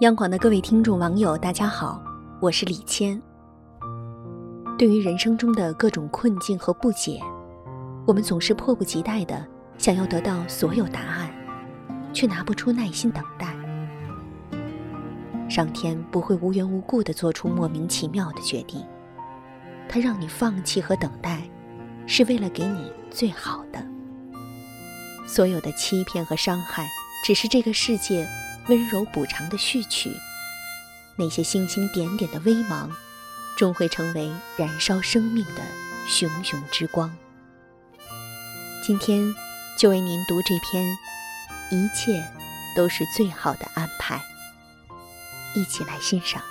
央广的各位听众网友，大家好，我是李谦。对于人生中的各种困境和不解，我们总是迫不及待的想要得到所有答案，却拿不出耐心等待。上天不会无缘无故的做出莫名其妙的决定，他让你放弃和等待，是为了给你最好的。所有的欺骗和伤害，只是这个世界温柔补偿的序曲。那些星星点点的微芒，终会成为燃烧生命的熊熊之光。今天就为您读这篇，一切都是最好的安排。一起来欣赏。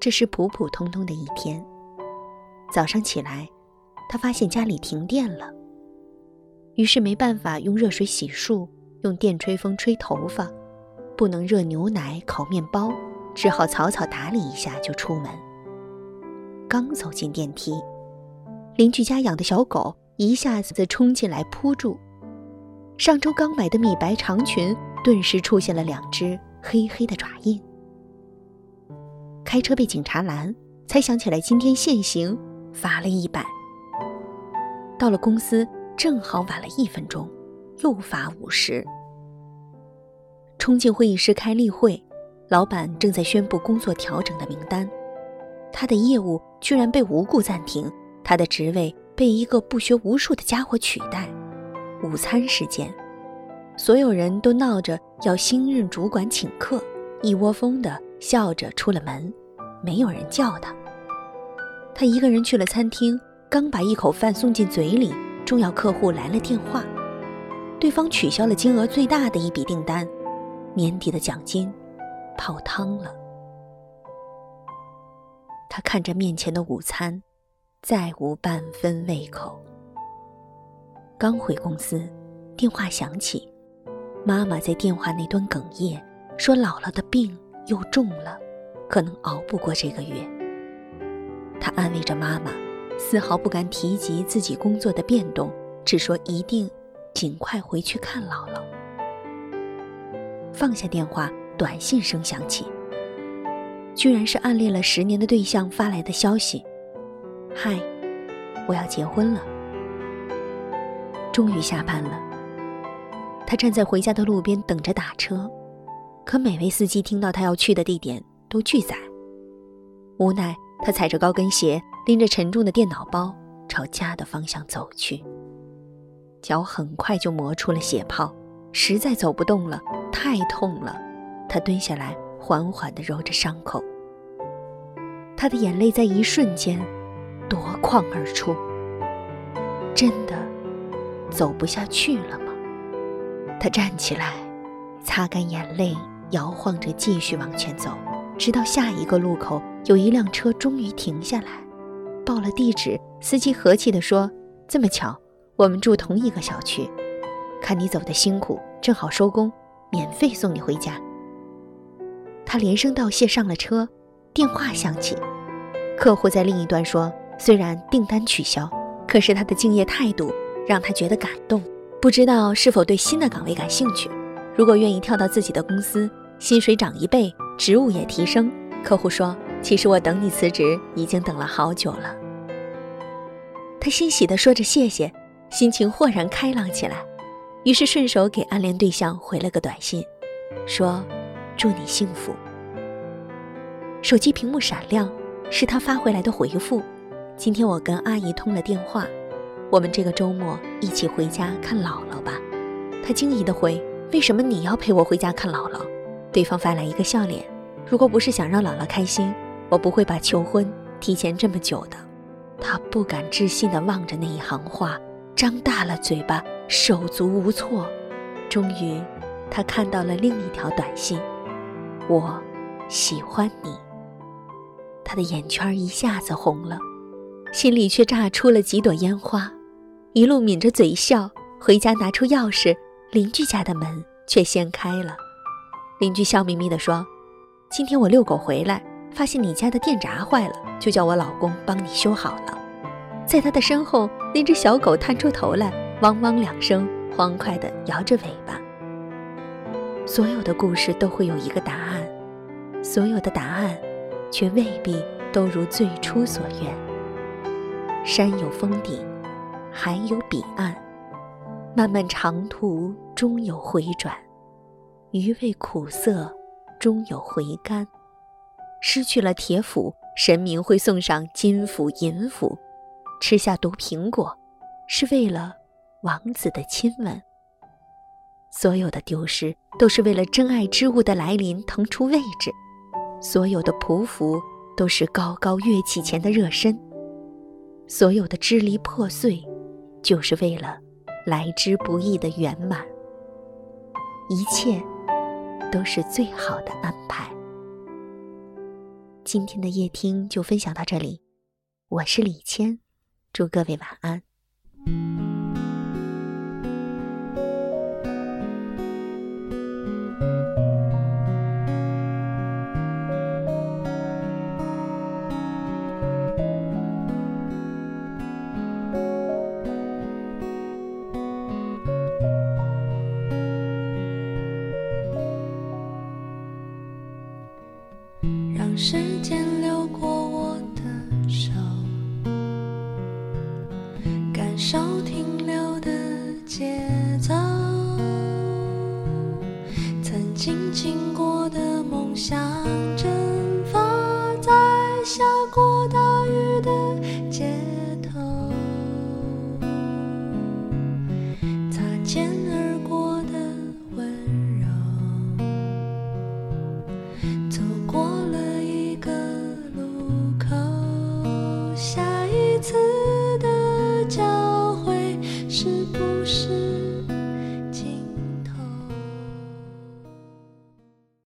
这是普普通通的一天。早上起来，他发现家里停电了，于是没办法用热水洗漱，用电吹风吹头发，不能热牛奶、烤面包，只好草草打理一下就出门。刚走进电梯，邻居家养的小狗一下子冲进来扑住。上周刚买的米白长裙，顿时出现了两只黑黑的爪印。开车被警察拦，才想起来今天限行，罚了一百。到了公司，正好晚了一分钟，又罚五十。冲进会议室开例会，老板正在宣布工作调整的名单，他的业务居然被无故暂停，他的职位被一个不学无术的家伙取代。午餐时间，所有人都闹着要新任主管请客，一窝蜂的笑着出了门，没有人叫他。他一个人去了餐厅，刚把一口饭送进嘴里，重要客户来了电话，对方取消了金额最大的一笔订单，年底的奖金泡汤了。他看着面前的午餐，再无半分胃口。刚回公司，电话响起，妈妈在电话那端哽咽，说姥姥的病又重了，可能熬不过这个月。他安慰着妈妈，丝毫不敢提及自己工作的变动，只说一定尽快回去看姥姥。放下电话，短信声响起，居然是暗恋了十年的对象发来的消息：“嗨，我要结婚了。”终于下班了，他站在回家的路边等着打车，可每位司机听到他要去的地点都拒载。无奈，他踩着高跟鞋，拎着沉重的电脑包朝家的方向走去。脚很快就磨出了血泡，实在走不动了，太痛了。他蹲下来，缓缓地揉着伤口。他的眼泪在一瞬间夺眶而出，真的。走不下去了吗？他站起来，擦干眼泪，摇晃着继续往前走，直到下一个路口，有一辆车终于停下来，报了地址。司机和气地说：“这么巧，我们住同一个小区，看你走的辛苦，正好收工，免费送你回家。”他连声道谢，上了车。电话响起，客户在另一端说：“虽然订单取消，可是他的敬业态度。”让他觉得感动，不知道是否对新的岗位感兴趣。如果愿意跳到自己的公司，薪水涨一倍，职务也提升。客户说：“其实我等你辞职已经等了好久了。”他欣喜地说着谢谢，心情豁然开朗起来。于是顺手给暗恋对象回了个短信，说：“祝你幸福。”手机屏幕闪亮，是他发回来的回复：“今天我跟阿姨通了电话。”我们这个周末一起回家看姥姥吧。他惊疑地回：“为什么你要陪我回家看姥姥？”对方发来一个笑脸：“如果不是想让姥姥开心，我不会把求婚提前这么久的。”他不敢置信地望着那一行话，张大了嘴巴，手足无措。终于，他看到了另一条短信：“我喜欢你。”他的眼圈一下子红了，心里却炸出了几朵烟花。一路抿着嘴笑，回家拿出钥匙，邻居家的门却掀开了。邻居笑眯眯地说：“今天我遛狗回来，发现你家的电闸坏了，就叫我老公帮你修好了。”在他的身后，那只小狗探出头来，汪汪两声，欢快地摇着尾巴。所有的故事都会有一个答案，所有的答案，却未必都如最初所愿。山有峰顶，海有彼岸，漫漫长途终有回转，余味苦涩终有回甘。失去了铁斧，神明会送上金斧银斧；吃下毒苹果，是为了王子的亲吻。所有的丢失，都是为了真爱之物的来临腾出位置；所有的匍匐，都是高高跃起前的热身；所有的支离破碎，就是为了来之不易的圆满。一切，都是最好的安排。今天的夜听就分享到这里，我是李谦，祝各位晚安。过大雨的